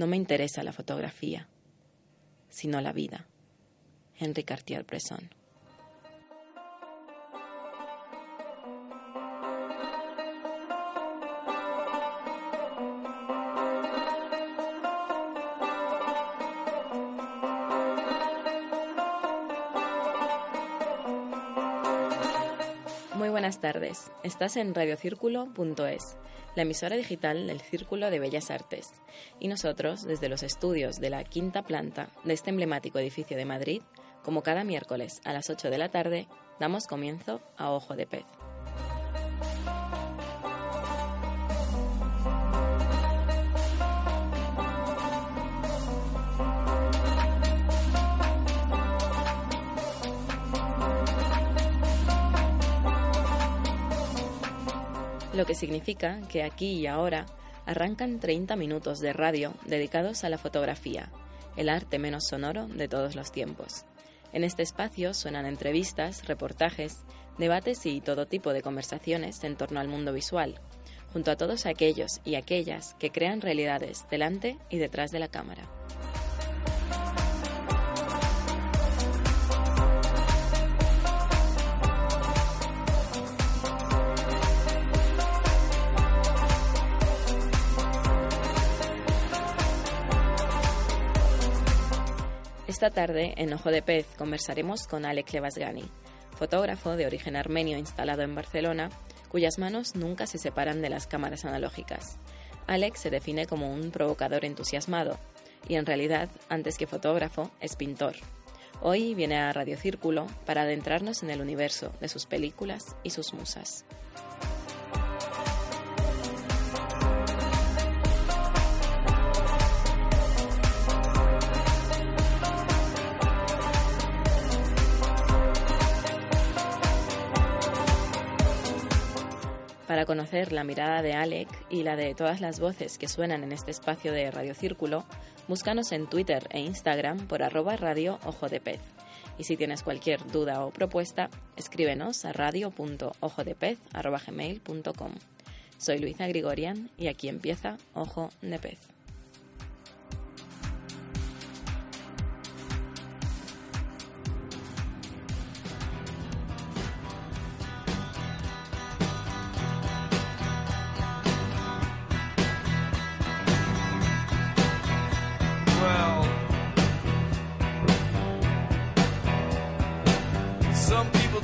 No me interesa la fotografía, sino la vida. Henri Cartier-Bresson. buenas tardes. Estás en radiocírculo.es, la emisora digital del Círculo de Bellas Artes. Y nosotros, desde los estudios de la quinta planta de este emblemático edificio de Madrid, como cada miércoles a las 8 de la tarde, damos comienzo a Ojo de Pez. Lo que significa que aquí y ahora arrancan 30 minutos de radio dedicados a la fotografía, el arte menos sonoro de todos los tiempos. En este espacio suenan entrevistas, reportajes, debates y todo tipo de conversaciones en torno al mundo visual, junto a todos aquellos y aquellas que crean realidades delante y detrás de la cámara. Esta tarde, en Ojo de Pez, conversaremos con Alec Levasgani, fotógrafo de origen armenio instalado en Barcelona, cuyas manos nunca se separan de las cámaras analógicas. Alec se define como un provocador entusiasmado y en realidad, antes que fotógrafo, es pintor. Hoy viene a Radio Círculo para adentrarnos en el universo de sus películas y sus musas. Conocer la mirada de Alec y la de todas las voces que suenan en este espacio de Radio Círculo, búscanos en Twitter e Instagram por arroba radio ojo de pez. Y si tienes cualquier duda o propuesta, escríbenos a radio.ojodepez.com. Soy Luisa Grigorian y aquí empieza Ojo de Pez.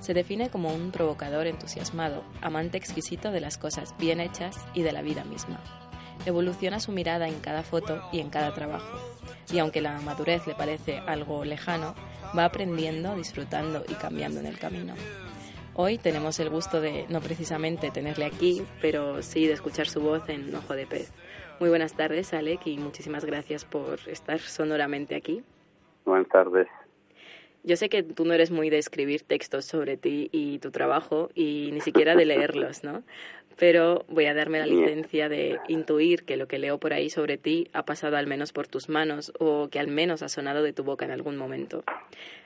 Se define como un provocador entusiasmado, amante exquisito de las cosas bien hechas y de la vida misma. Evoluciona su mirada en cada foto y en cada trabajo, y aunque la madurez le parece algo lejano, va aprendiendo, disfrutando y cambiando en el camino. Hoy tenemos el gusto de no precisamente tenerle aquí, pero sí de escuchar su voz en Ojo de Pez. Muy buenas tardes, Alec, y muchísimas gracias por estar sonoramente aquí. Buenas tardes. Yo sé que tú no eres muy de escribir textos sobre ti y tu trabajo y ni siquiera de leerlos, ¿no? Pero voy a darme la licencia de intuir que lo que leo por ahí sobre ti ha pasado al menos por tus manos o que al menos ha sonado de tu boca en algún momento.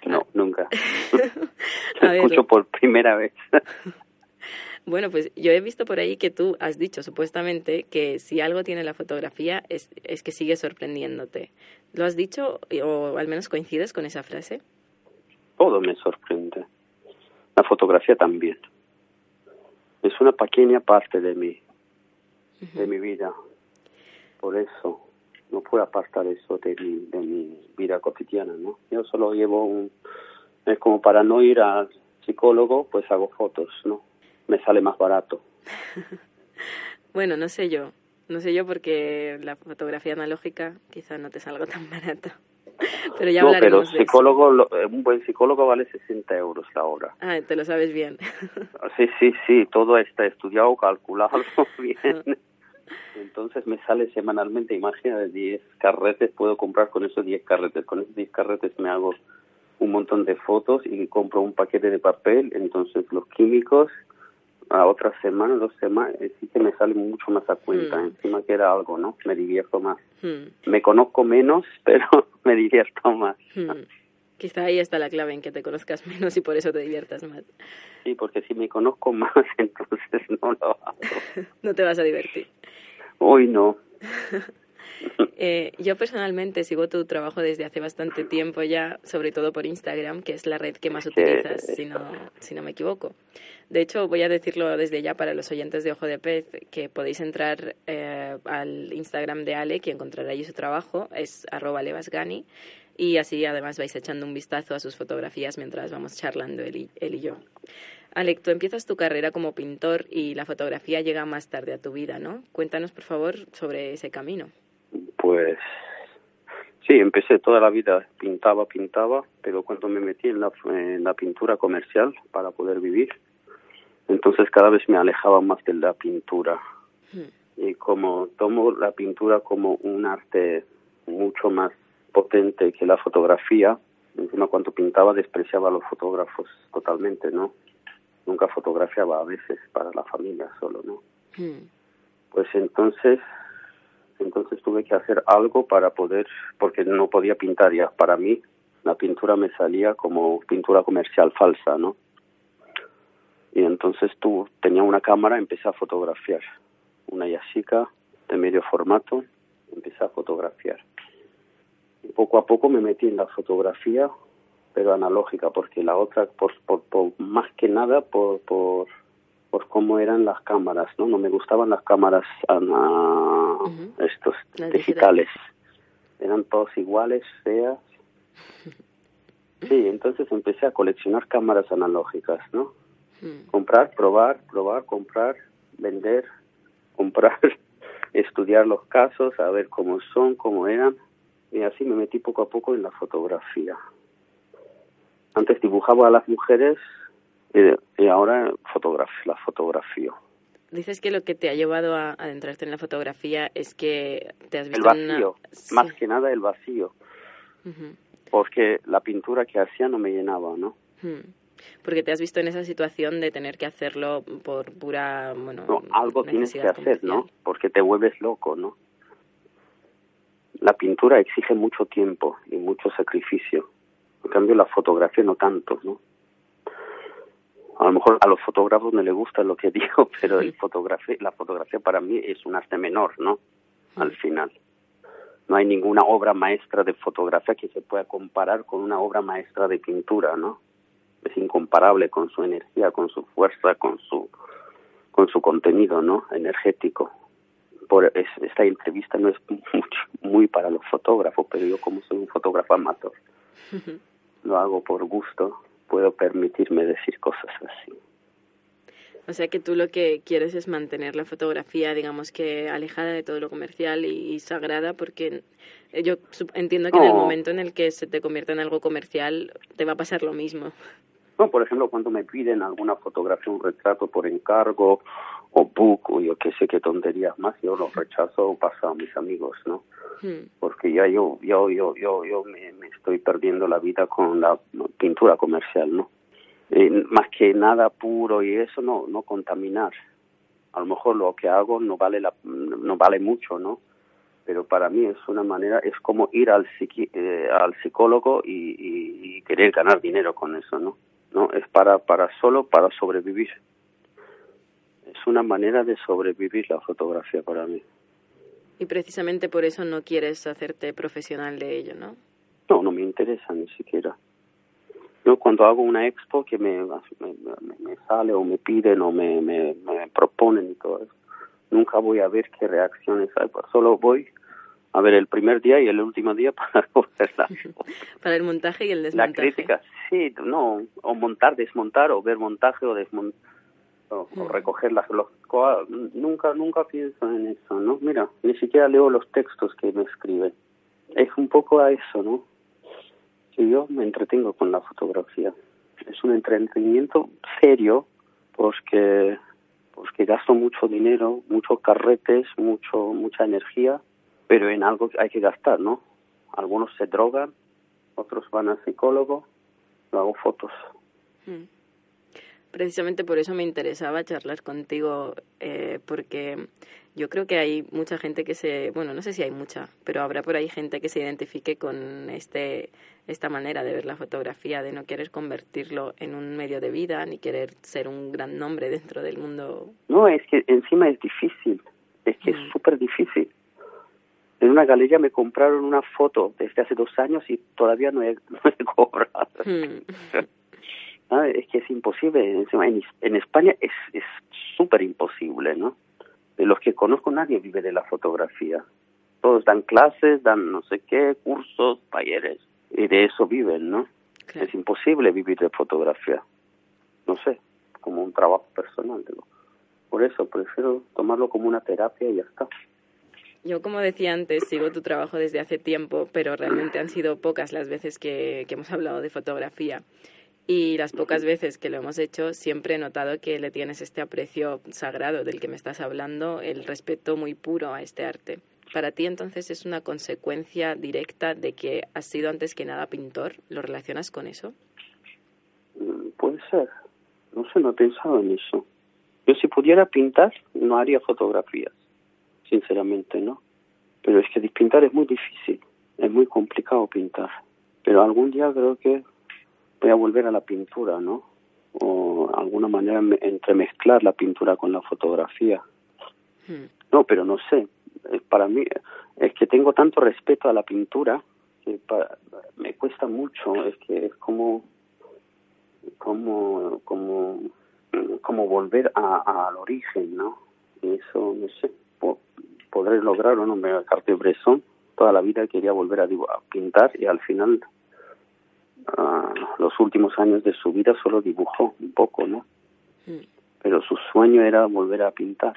No, nunca. Te escucho por primera vez. Bueno, pues yo he visto por ahí que tú has dicho supuestamente que si algo tiene la fotografía es, es que sigue sorprendiéndote. ¿Lo has dicho o al menos coincides con esa frase? Todo me sorprende. La fotografía también. Es una pequeña parte de mí, de mi vida. Por eso no puedo apartar eso de mi, de mi vida cotidiana, ¿no? Yo solo llevo un... Es como para no ir al psicólogo, pues hago fotos, ¿no? me sale más barato. bueno, no sé yo, no sé yo porque la fotografía analógica quizá no te salga tan barata. Pero ya no, pero psicólogo, eh, un buen psicólogo vale 60 euros la hora. Ah, te lo sabes bien. sí, sí, sí, todo está estudiado, calculado bien. Entonces me sale semanalmente, imagínate, 10 carretes, puedo comprar con esos 10 carretes. Con esos 10 carretes me hago un montón de fotos y compro un paquete de papel, entonces los químicos a otra semana, dos semanas, eh, sí que me sale mucho más a cuenta, Mm. encima que era algo, ¿no? Me divierto más. Hmm, Me conozco menos, pero me divierto más. hmm. Quizá ahí está la clave en que te conozcas menos y por eso te diviertas más. Sí, porque si me conozco más, entonces no lo hago. No te vas a divertir. Hoy no. Eh, yo personalmente sigo tu trabajo desde hace bastante tiempo ya, sobre todo por Instagram, que es la red que más utilizas, si no, si no me equivoco. De hecho, voy a decirlo desde ya para los oyentes de Ojo de Pez, que podéis entrar eh, al Instagram de Ale, que encontrará allí su trabajo, es arroba levasgani, y así además vais echando un vistazo a sus fotografías mientras vamos charlando él y, él y yo. Alec, tú empiezas tu carrera como pintor y la fotografía llega más tarde a tu vida, ¿no? Cuéntanos, por favor, sobre ese camino. Sí, empecé toda la vida, pintaba, pintaba, pero cuando me metí en la, en la pintura comercial para poder vivir, entonces cada vez me alejaba más de la pintura. Hmm. Y como tomo la pintura como un arte mucho más potente que la fotografía, encima cuando pintaba despreciaba a los fotógrafos totalmente, ¿no? Nunca fotografiaba a veces para la familia solo, ¿no? Hmm. Pues entonces entonces tuve que hacer algo para poder porque no podía pintar ya. Para mí la pintura me salía como pintura comercial falsa no y entonces tú tenía una cámara empecé a fotografiar. Una Yashica de medio formato empecé a fotografiar. Y poco a poco me metí en la fotografía pero analógica porque la otra por, por, por más que nada por, por por cómo eran las cámaras, ¿no? No me gustaban las cámaras Estos Las digitales. Eran todos iguales, feas. Sí, entonces empecé a coleccionar cámaras analógicas, ¿no? Comprar, probar, probar, comprar, vender, comprar, estudiar los casos, a ver cómo son, cómo eran. Y así me metí poco a poco en la fotografía. Antes dibujaba a las mujeres y, y ahora fotograf las fotografío. Dices que lo que te ha llevado a adentrarte en la fotografía es que te has El visto una... vacío, Sí. más que nada el vacío, porque la pintura que hacía no me llenaba, ¿no? Porque te has visto en esa situación de tener que hacerlo por pura, bueno, No, algo tienes que hacer, ¿no? Porque te vuelves loco, ¿no? La pintura exige mucho tiempo y mucho sacrificio. En cambio, la fotografía no tanto, ¿no? A lo mejor a los fotógrafos no les gusta lo que digo, pero el fotografía, la fotografía para mí es un arte menor, ¿no? Al final. No hay ninguna obra maestra de fotografía que se pueda comparar con una obra maestra de pintura, ¿no? Es incomparable con su energía, con su fuerza, con su con su contenido no energético por es- esta entrevista no es mucho, muy para los fotógrafos pero yo como soy un fotógrafo amateur lo hago por gusto puedo permitirme decir cosas así O sea que tú lo que quieres es mantener la fotografía, digamos que alejada de todo lo comercial y, sagrada, porque yo entiendo que en el momento en el que se te convierta en algo comercial te va a pasar lo mismo. No por ejemplo cuando me piden alguna fotografía un retrato por encargo o book o yo qué sé qué tonterías más yo lo rechazo o paso a mis amigos no Hmm. porque ya yo yo yo yo yo me, me estoy perdiendo la vida con la pintura comercial no Eh, más que nada puro y eso no no contaminar. A lo mejor lo que hago no vale la no vale mucho no pero para mí es una manera es como ir al psiqui- eh, al psicólogo y, y, y querer ganar dinero con eso no no es para para solo para sobrevivir es una manera de sobrevivir la fotografía para mí Y precisamente por eso no quieres hacerte profesional de ello, ¿no? No, no me interesa ni siquiera. Yo cuando hago una expo que me, me, sale o me piden o me, me, me proponen y todo eso, nunca voy a ver qué reacciones hay. pues Solo voy a ver el primer día y el último día para la, Para el montaje y el la desmontaje. crítica. Sí, no, o montar, desmontar, o ver montaje o desmontar. O, o Mm. recoger las los nunca nunca pienso en eso no mira ni siquiera leo los textos que me escriben es un poco a eso no que yo me entretengo con la fotografía es un entretenimiento serio porque porque gasto mucho dinero muchos carretes mucho mucha energía pero en algo hay que gastar no algunos se drogan otros van al psicólogo yo hago fotos. Mm. Precisamente por eso me interesaba charlar contigo, eh, porque yo creo que hay mucha gente que se, bueno, no sé si hay mucha, pero habrá por ahí gente que se identifique con este esta manera de ver la fotografía, de no querer convertirlo en un medio de vida ni querer ser un gran nombre dentro del mundo. No, es que encima es difícil, es que es mm. súper difícil. En una galería me compraron una foto desde hace dos años y todavía no he, cobrado. Mm. Ah, es que es imposible, en, en España es súper imposible, ¿no? De los que conozco nadie vive de la fotografía. Todos dan clases, dan no sé qué, cursos, talleres y de eso viven, ¿no? Es imposible vivir de fotografía. No sé, como un trabajo personal. Digo. Por eso prefiero tomarlo como una terapia y ya está. Yo, como decía antes, sigo tu trabajo desde hace tiempo, pero realmente han sido pocas las veces que, hemos hablado de fotografía. Y las pocas veces que lo hemos hecho, siempre he notado que le tienes este aprecio sagrado del que me estás hablando, el respeto muy puro a este arte. ¿Para ti entonces es una consecuencia directa de que has sido antes que nada pintor? ¿Lo relacionas con eso? Mm, puede ser. No sé, no he pensado en eso. Yo si pudiera pintar, no haría fotografías, sinceramente, ¿no? Pero es que pintar es muy difícil, es muy complicado pintar. Pero algún día creo que voy a volver a la pintura, ¿no? O alguna manera entremezclar la pintura con la fotografía. Hmm. No, pero no sé, eh, para mí es que tengo tanto respeto a la pintura que me cuesta mucho es que es como como como como volver a, al origen no y eso no sé podré lograr o no me Cartier-Bresson toda la vida quería volver a, a pintar y al final los últimos años de su vida solo dibujó un poco no mm. pero su sueño era volver a pintar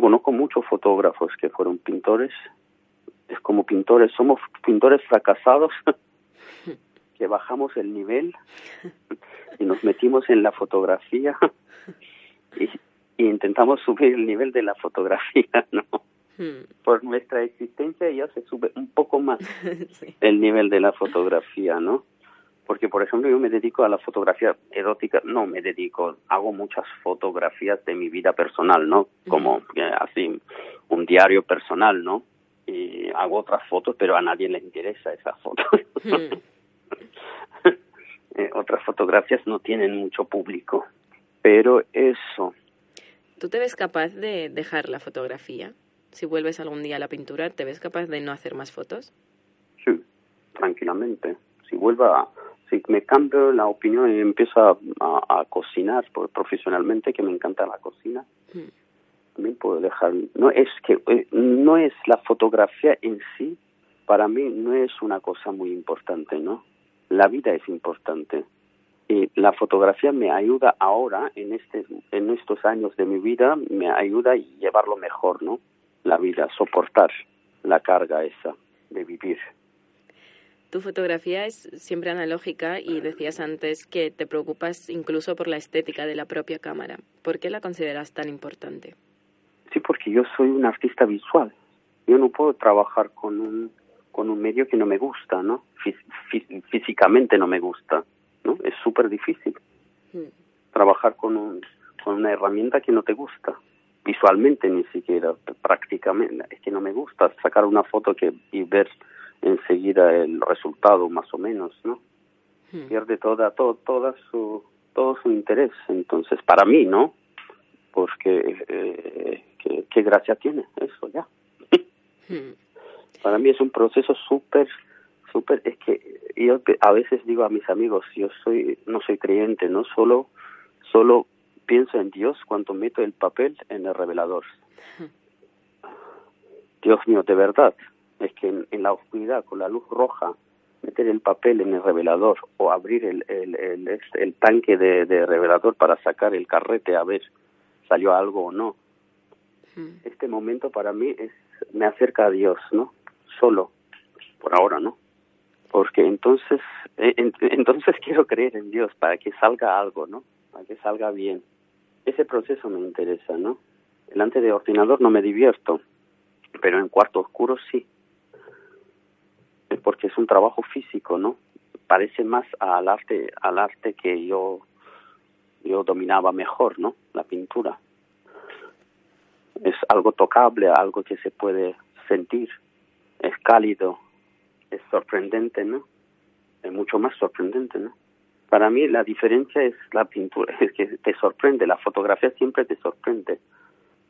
conozco muchos fotógrafos que fueron pintores, es como pintores, somos pintores fracasados que bajamos el nivel y nos metimos en la fotografía y, intentamos subir el nivel de la fotografía, ¿no? Hmm. Por nuestra existencia ya se sube un poco más el nivel de la fotografía, ¿no? porque por ejemplo yo me dedico a la fotografía erótica, no me dedico, hago muchas fotografías de mi vida personal, ¿no? Como así un diario personal, ¿no? Y hago otras fotos, pero a nadie le interesa esa foto. Eh, otras fotografías no tienen mucho público, pero eso. ¿Tú te ves capaz de dejar la fotografía? Si vuelves algún día a la pintura, ¿te ves capaz de no hacer más fotos? Sí, tranquilamente. Si vuelva a si me cambio la opinión y empiezo a, cocinar por, profesionalmente, que me encanta la cocina, hmm. también puedo dejar. No es que eh, no es la fotografía en sí, para mí no es una cosa muy importante, ¿no? La vida es importante y la fotografía me ayuda ahora en este en estos años de mi vida me ayuda a llevarlo mejor, ¿no? La vida, soportar la carga esa de vivir. Tu fotografía es siempre analógica y decías antes que te preocupas incluso por la estética de la propia cámara. ¿Por qué la consideras tan importante? Sí, porque yo soy un artista visual. Yo no puedo trabajar con un, con un medio que no me gusta, ¿no? físicamente no me gusta, ¿no? Es súper difícil hmm. trabajar con, un, con una herramienta que no te gusta. Visualmente ni siquiera, prácticamente. Es que no me gusta sacar una foto que, y ver enseguida el resultado más o menos no hmm. pierde toda todo toda su todo su interés entonces para mí no porque eh, ¿qué, gracia tiene eso ya hmm. para mí es un proceso súper súper es que yo a veces digo a mis amigos yo soy no soy creyente no solo solo pienso en Dios cuando meto el papel en el revelador. Dios mío de verdad es que en, la oscuridad, con la luz roja, meter el papel en el revelador o abrir el, el, el, el tanque de, de, revelador para sacar el carrete a ver salió algo o no. Este momento para mí es me acerca a Dios, ¿no? Solo, por ahora, ¿no? Porque entonces, eh, entonces quiero creer en Dios para que salga algo, ¿no? Para que salga bien. Ese proceso me interesa, ¿no? Delante de ordenador no me divierto, pero en cuarto oscuro sí porque es un trabajo físico, ¿no? parece más al arte, al arte que yo, yo dominaba mejor, ¿no? La pintura. Es algo tocable, algo que se puede sentir, es cálido, es sorprendente, ¿no? Es mucho más sorprendente, ¿no? Para mí la diferencia es la pintura, es que te sorprende, la fotografía siempre te sorprende.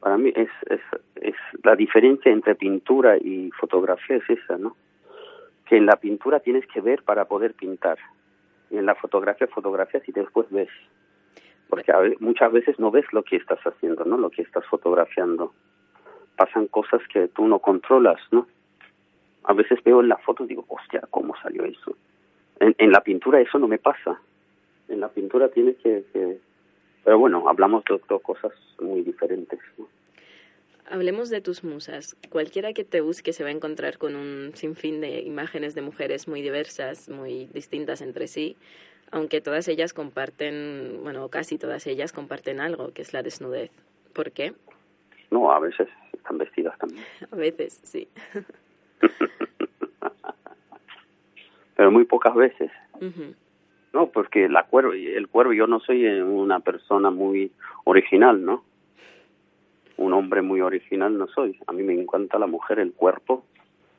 Para mí es, es, la diferencia entre pintura y fotografía es esa, ¿no? Que en la pintura tienes que ver para poder pintar. Y en la fotografía fotografías y después ves. Porque muchas veces no ves lo que estás haciendo, ¿no? Lo que estás fotografiando. Pasan cosas que tú no controlas, ¿no? A veces veo en la foto y digo, hostia, ¿cómo salió eso? En la pintura eso no me pasa en la pintura tiene que, pero bueno, hablamos de, dos cosas muy diferentes. Hablemos de tus musas. Cualquiera que te busque se va a encontrar con un sinfín de imágenes de mujeres muy diversas, muy distintas entre sí, aunque todas ellas comparten, bueno, casi todas ellas comparten algo, que es la desnudez. ¿Por qué? No, a veces están vestidas también. A veces, sí. Pero muy pocas veces. No, porque la cuervo, el cuervo, yo no soy una persona muy original, ¿no? Un hombre muy original no soy. A mí me encanta la mujer, el cuerpo,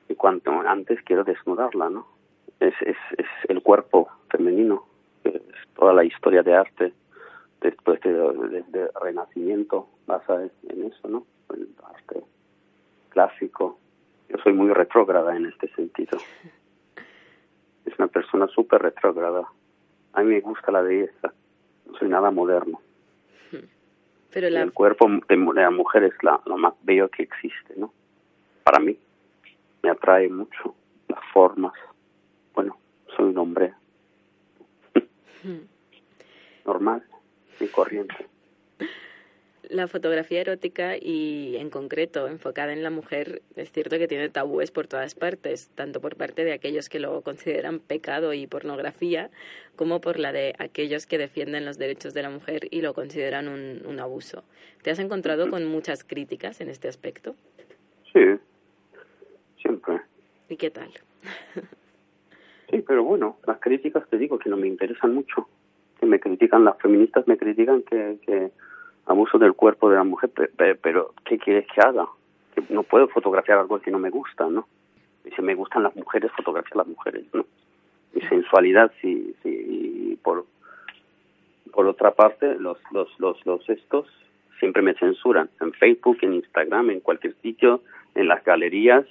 y cuanto antes quiero desnudarla, ¿no? Es, es, es el cuerpo femenino, es toda la historia de arte después de, de, Renacimiento basa en eso, ¿no? El arte clásico. Yo soy muy retrógrada en este sentido. Es una persona súper retrógrada a mí me gusta la belleza, no soy nada moderno. Pero El cuerpo de, la mujer es la, lo más bello que existe, ¿no? Para mí, me atrae mucho las formas. Bueno, soy un hombre normal y corriente la fotografía erótica y en concreto enfocada en la mujer es cierto que tiene tabúes por todas partes, tanto por parte de aquellos que lo consideran pecado y pornografía, como por la de aquellos que defienden los derechos de la mujer y lo consideran un, un abuso. ¿Te has encontrado con muchas críticas en este aspecto? Sí, siempre. ¿Y qué tal? sí, pero bueno, las críticas te digo que no me interesan mucho. Que me critican, las feministas me critican que, que abuso del cuerpo de la mujer, pero, ¿qué quieres que haga? no puedo fotografiar algo que no me gusta, ¿no? Y si me gustan las mujeres, fotografiar las mujeres, ¿no? Mi sensualidad, sí, sí, por, por otra parte, los, los, los, los estos siempre me censuran, en Facebook, en Instagram, en cualquier sitio, en las galerías.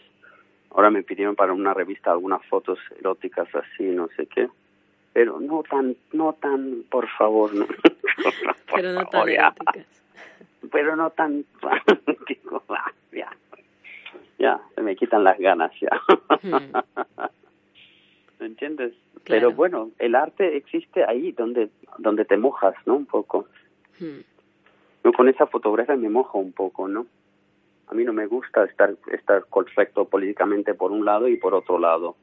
Ahora me pidieron para una revista algunas fotos eróticas así, no sé qué pero no tan, no tan, por favor, no. pero no tan eróticas. Pero no tan, ya, ya, se me quitan las ganas ya. ¿Me entiendes? Pero bueno, el arte existe ahí donde, donde te mojas, ¿no? Un poco. Hmm. Yo con esa fotografía me mojo un poco, ¿no? A mí no me gusta estar, estar correcto políticamente por un lado y por otro lado.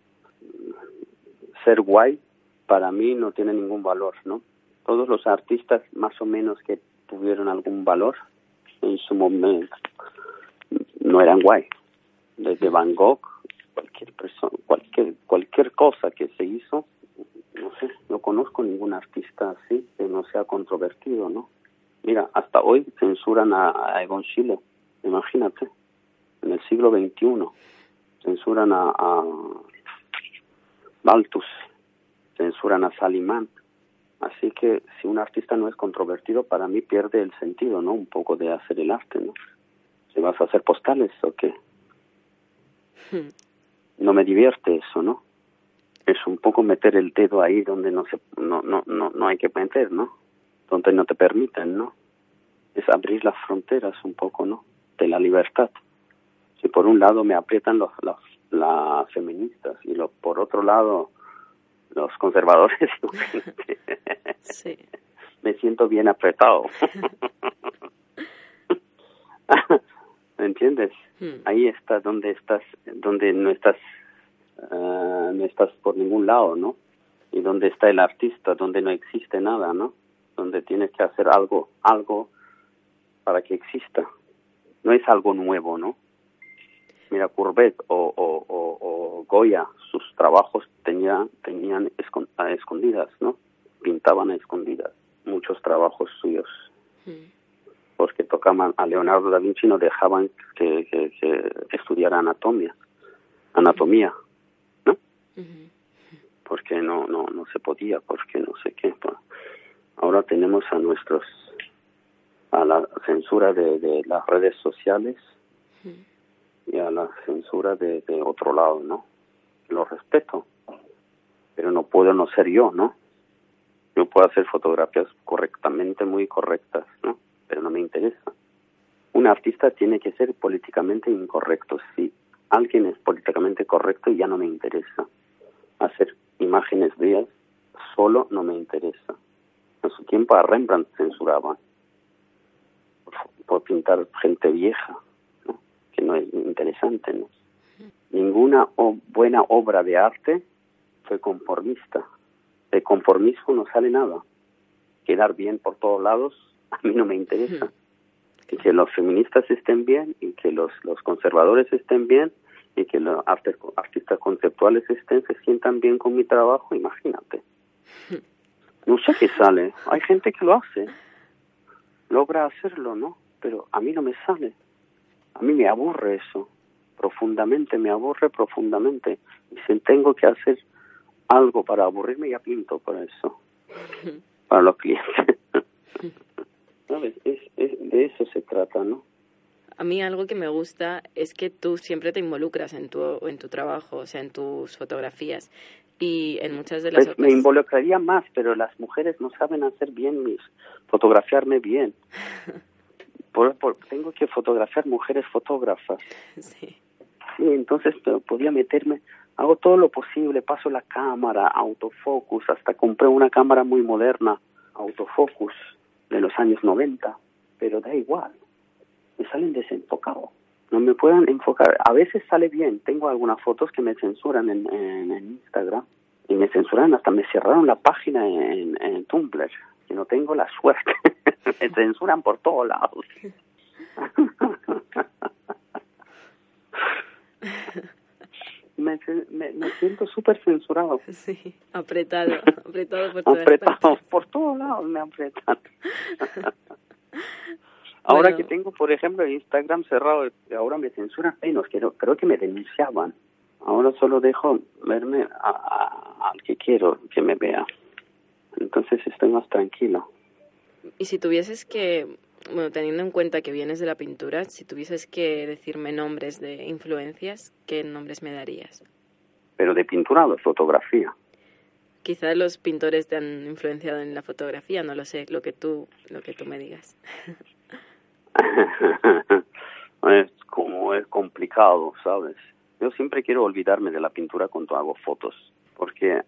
Ser guay para mí no tiene ningún valor, ¿no? Todos los artistas más o menos que tuvieron algún valor en su momento no eran guay. Desde Van Gogh, cualquier persona, cualquier cualquier cosa que se hizo, no sé, no conozco ningún artista así que no sea controvertido, ¿no? Mira, hasta hoy censuran a, Egon Schiele, imagínate, en el siglo XXI censuran a, a Baltus, censuran a Salimán. Así que si un artista no es controvertido, para mí pierde el sentido, ¿no? Un poco de hacer el arte, ¿no? Si vas a hacer postales o qué. Hmm. No me divierte eso, ¿no? Es un poco meter el dedo ahí donde no se no no no no hay que meter, ¿no? Donde no te permiten, ¿no? Es abrir las fronteras un poco, ¿no? De la libertad. Si por un lado me aprietan los, los las feministas y lo, por otro lado los conservadores. sí. Me siento bien apretado. ¿Me entiendes? Hmm. Ahí está donde estás, donde no estás, uh, no estás por ningún lado, ¿no? Y donde está el artista, donde no existe nada, ¿no? Donde tienes que hacer algo, algo para que exista. No es algo nuevo, ¿no? Mira, Courbet o, o, o, Goya, sus trabajos tenían, tenían a escondidas, ¿no? Pintaban a escondidas muchos trabajos suyos. Mm. Porque tocaban a Leonardo da Vinci no dejaban que, que, estudiara anatomía, anatomía, ¿no? Porque no, no, no se podía, porque no sé qué. Ahora tenemos a nuestros, a la censura de, de las redes sociales y a la censura de, de otro lado, ¿no? Lo respeto, pero no puedo no ser yo, ¿no? Yo puedo hacer fotografías correctamente, muy correctas, ¿no? Pero no me interesa. Un artista tiene que ser políticamente incorrecto. Si alguien es políticamente correcto, ya no me interesa. Hacer imágenes bellas solo no me interesa. En su tiempo a Rembrandt censuraban por pintar gente vieja que no es interesante. ¿no? Ninguna buena obra de arte fue conformista. De conformismo no sale nada. Quedar bien por todos lados a mí no me interesa. Y que los feministas estén bien y que los, los conservadores estén bien y que los artistas conceptuales estén, se sientan bien con mi trabajo, imagínate. No sé qué sale. Hay gente que lo hace. Logra hacerlo, ¿no? Pero a mí no me sale. A mí me aburre eso, profundamente, me aburre profundamente. Y si tengo que hacer algo para aburrirme, ya pinto por eso, para los clientes. ¿Sabes? Es, de eso se trata, ¿no? A mí algo que me gusta es que tú siempre te involucras en tu, en tu trabajo, o sea, en tus fotografías. Y en muchas de las pues Me involucraría más, pero las mujeres no saben hacer bien mis, fotografiarme bien. por, tengo que fotografiar mujeres fotógrafas. Sí. Sí, entonces podía meterme, hago todo lo posible, paso la cámara, autofocus, hasta compré una cámara muy moderna, autofocus, de los años 90, pero da igual, me salen desenfocados. No me pueden enfocar. A veces sale bien. Tengo algunas fotos que me censuran en, en, Instagram. Y me censuran, hasta me cerraron la página en, en Tumblr. Que no tengo la suerte. me censuran por todos lados. me, me, siento súper censurado. Sí, apretado, apretado por todos Apretado, por todos lados me apretan. ahora que tengo, por ejemplo, Instagram cerrado, ahora me censuran menos, creo, creo que me denunciaban. Ahora solo dejo verme al que quiero que me vea. Entonces estoy más tranquilo. Y si tuvieses que, bueno, teniendo en cuenta que vienes de la pintura, si tuvieses que decirme nombres de influencias, ¿qué nombres me darías? ¿Pero de pintura o de fotografía? Quizá los pintores te han influenciado en la fotografía, no lo sé, lo que tú, lo que tú me digas. es como es complicado, ¿sabes? Yo siempre quiero olvidarme de la pintura cuando hago fotos, porque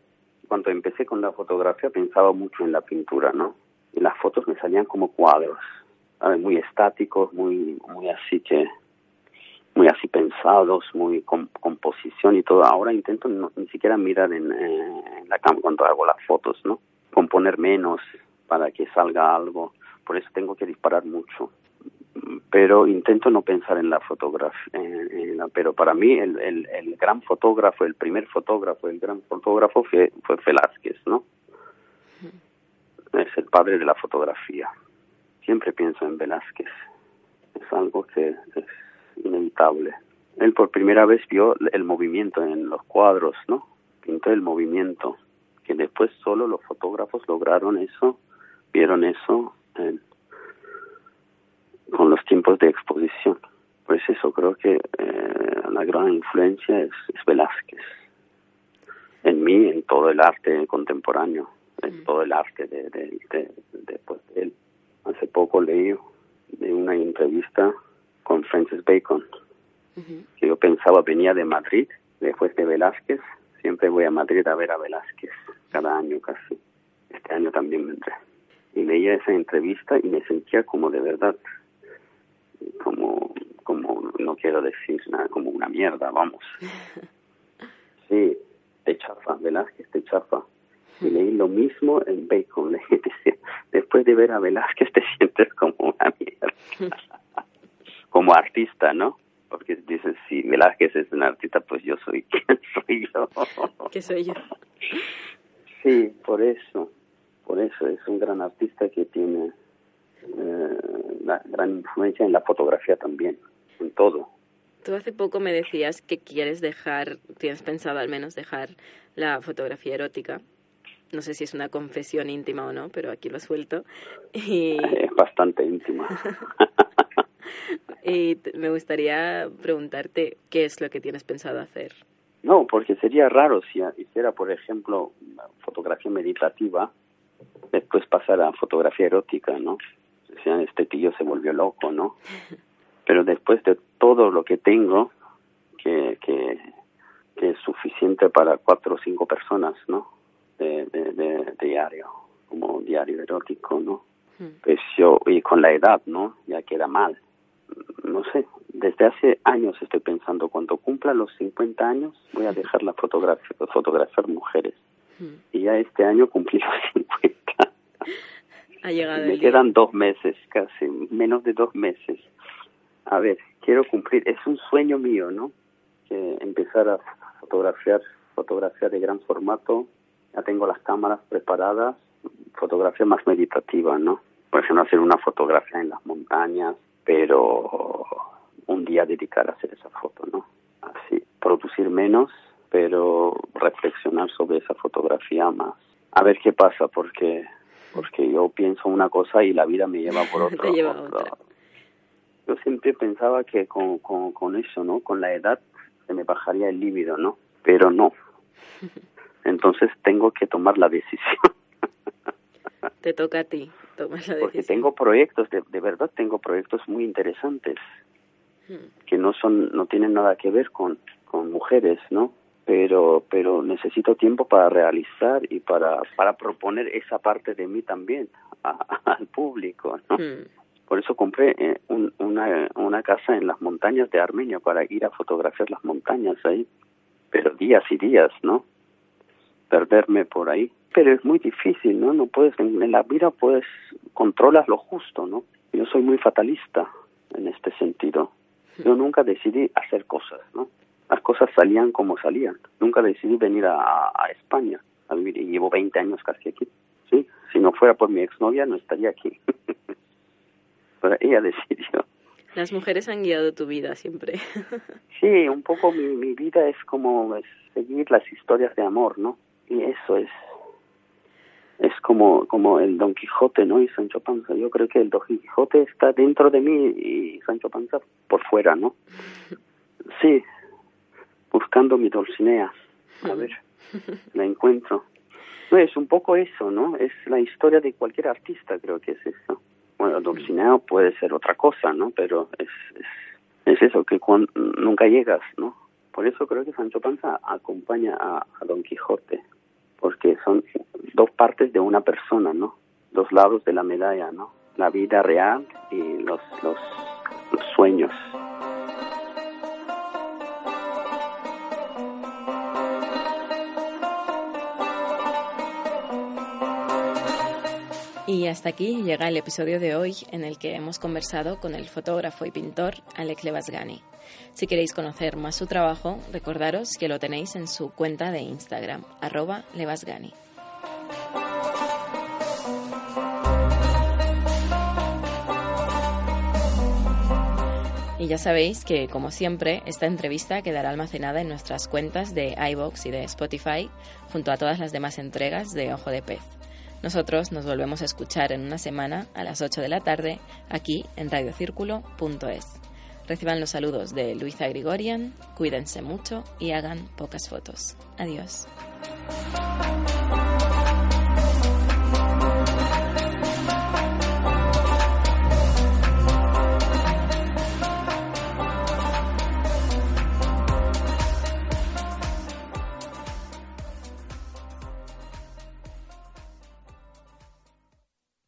cuando empecé con la fotografía pensaba mucho en la pintura, ¿no? y las fotos me salían como cuadros, muy estáticos, muy, muy así que, muy así pensados, muy con, composición y todo. Ahora intento ni siquiera mirar en, la cámara cuando hago las fotos, ¿no? Componer menos para que salga algo. Por eso tengo que disparar mucho. Pero intento no pensar en la fotografía. pero para mí el, el, el gran fotógrafo, el primer fotógrafo, el gran fotógrafo fue, fue Velázquez, ¿no? es el padre de la fotografía. Siempre pienso en Velázquez. Es algo que es inevitable. Él por primera vez vio el movimiento en los cuadros, ¿no? Pintó el movimiento, que después solo los fotógrafos lograron eso, vieron eso con los tiempos de exposición. Pues eso creo que eh, la gran influencia es, es Velázquez. En mí, en todo el arte contemporáneo en todo el arte de, de, de, pues, él. Hace poco leí de una entrevista con Francis Bacon, que yo pensaba venía de Madrid, después de Velázquez, siempre voy a Madrid a ver a Velázquez, cada año casi. Este año también vendré. Y leía esa entrevista y me sentía como de verdad, como, como no quiero decir nada, como una mierda, vamos. Sí, te chafa, Velázquez te chafa y leí lo mismo en Bacon. Le decía, después de ver a Velázquez te sientes como una mierda. como artista, ¿no? Porque porque dices, si Velázquez es un artista, pues yo soy quien soy yo. ¿Qué soy yo? Sí, por eso, por eso es un gran artista que tiene eh, una gran influencia en la fotografía también, en todo. Tú hace poco me decías que quieres dejar, tienes pensado al menos dejar la fotografía erótica. No sé si es una confesión íntima o no, pero aquí lo suelto. Y... Es bastante íntima. y me gustaría preguntarte qué es lo que tienes pensado hacer. No, porque sería raro si hiciera, por ejemplo, fotografía meditativa, después pasar a fotografía erótica, ¿no? Sea, este tío se volvió loco, ¿no? Pero después de todo lo que tengo, que, que, que es suficiente para cuatro o cinco personas, ¿no? De, de, de, diario, como diario erótico, ¿no? Pues yo, y con la edad, ¿no? Ya queda mal. No sé, desde hace años estoy pensando, cuando cumpla los 50 años, voy a dejar la fotografía, fotografiar mujeres. Y ya este año cumplí los 50. Ha llegado Me quedan dos meses, casi, menos de dos meses. A ver, quiero cumplir, es un sueño mío, ¿no? Que empezar a fotografiar, fotografía de gran formato. Ya tengo las cámaras preparadas, fotografía más meditativa, ¿no? Por ejemplo, hacer una fotografía en las montañas, pero un día dedicar a hacer esa foto, ¿no? Así, producir menos, pero reflexionar sobre esa fotografía más. A ver qué pasa, porque porque yo pienso una cosa y la vida me lleva por otro. Te lleva otra. Yo siempre pensaba que con, con, con eso, ¿no? Con la edad se me bajaría el líbido, ¿no? Pero no. Entonces tengo que tomar la decisión. Te toca a ti tomar la decisión. Porque tengo proyectos, de, de verdad tengo proyectos muy interesantes que no son no tienen nada que ver con con mujeres no pero pero necesito tiempo para realizar y para para proponer esa parte de mí también a, al público no por eso compré eh, un, una una casa en las montañas de Armenia para ir a fotografiar las montañas ahí pero días y días no perderme por ahí. Pero es muy difícil no no puedes en, en la vida puedes controlas lo justo no yo soy muy fatalista en este sentido. Yo nunca decidí hacer cosas, ¿no? Las cosas salían como salían. Nunca decidí venir a, a España a vivir y llevo 20 años casi aquí. ¿sí? Si no fuera por mi exnovia no estaría aquí. Pero ella decidió. Las mujeres han guiado tu vida siempre. sí, un poco mi, mi vida es como es seguir las historias de amor, ¿no? Y eso es es como como el Don Quijote, ¿no? Y Sancho Panza. Yo creo que el Don Quijote está dentro de mí y Sancho Panza por fuera, ¿no? Sí, buscando mi Dulcinea. A ver, la encuentro. No, es un poco eso, ¿no? Es la historia de cualquier artista, creo que es eso. Bueno, Dulcinea puede ser otra cosa, ¿no? Pero es, es, es eso, que cuando, nunca llegas, ¿no? Por eso creo que Sancho Panza acompaña a, a Don Quijote porque son dos partes de una persona, ¿no? Dos lados de la medalla, ¿no? La vida real y los, los, los sueños. Y hasta aquí llega el episodio de hoy en el que hemos conversado con el fotógrafo y pintor Alec Levasgani. Si queréis conocer más su trabajo, recordaros que lo tenéis en su cuenta de Instagram, arroba Levasgani. Y ya sabéis que, como siempre, esta entrevista quedará almacenada en nuestras cuentas de iBox y de Spotify, junto a todas las demás entregas de Ojo de Pez. Nosotros nos volvemos a escuchar en una semana a las 8 de la tarde aquí en radiocírculo.es. Reciban los saludos de Luisa Grigorian, cuídense mucho y hagan pocas fotos. Adiós.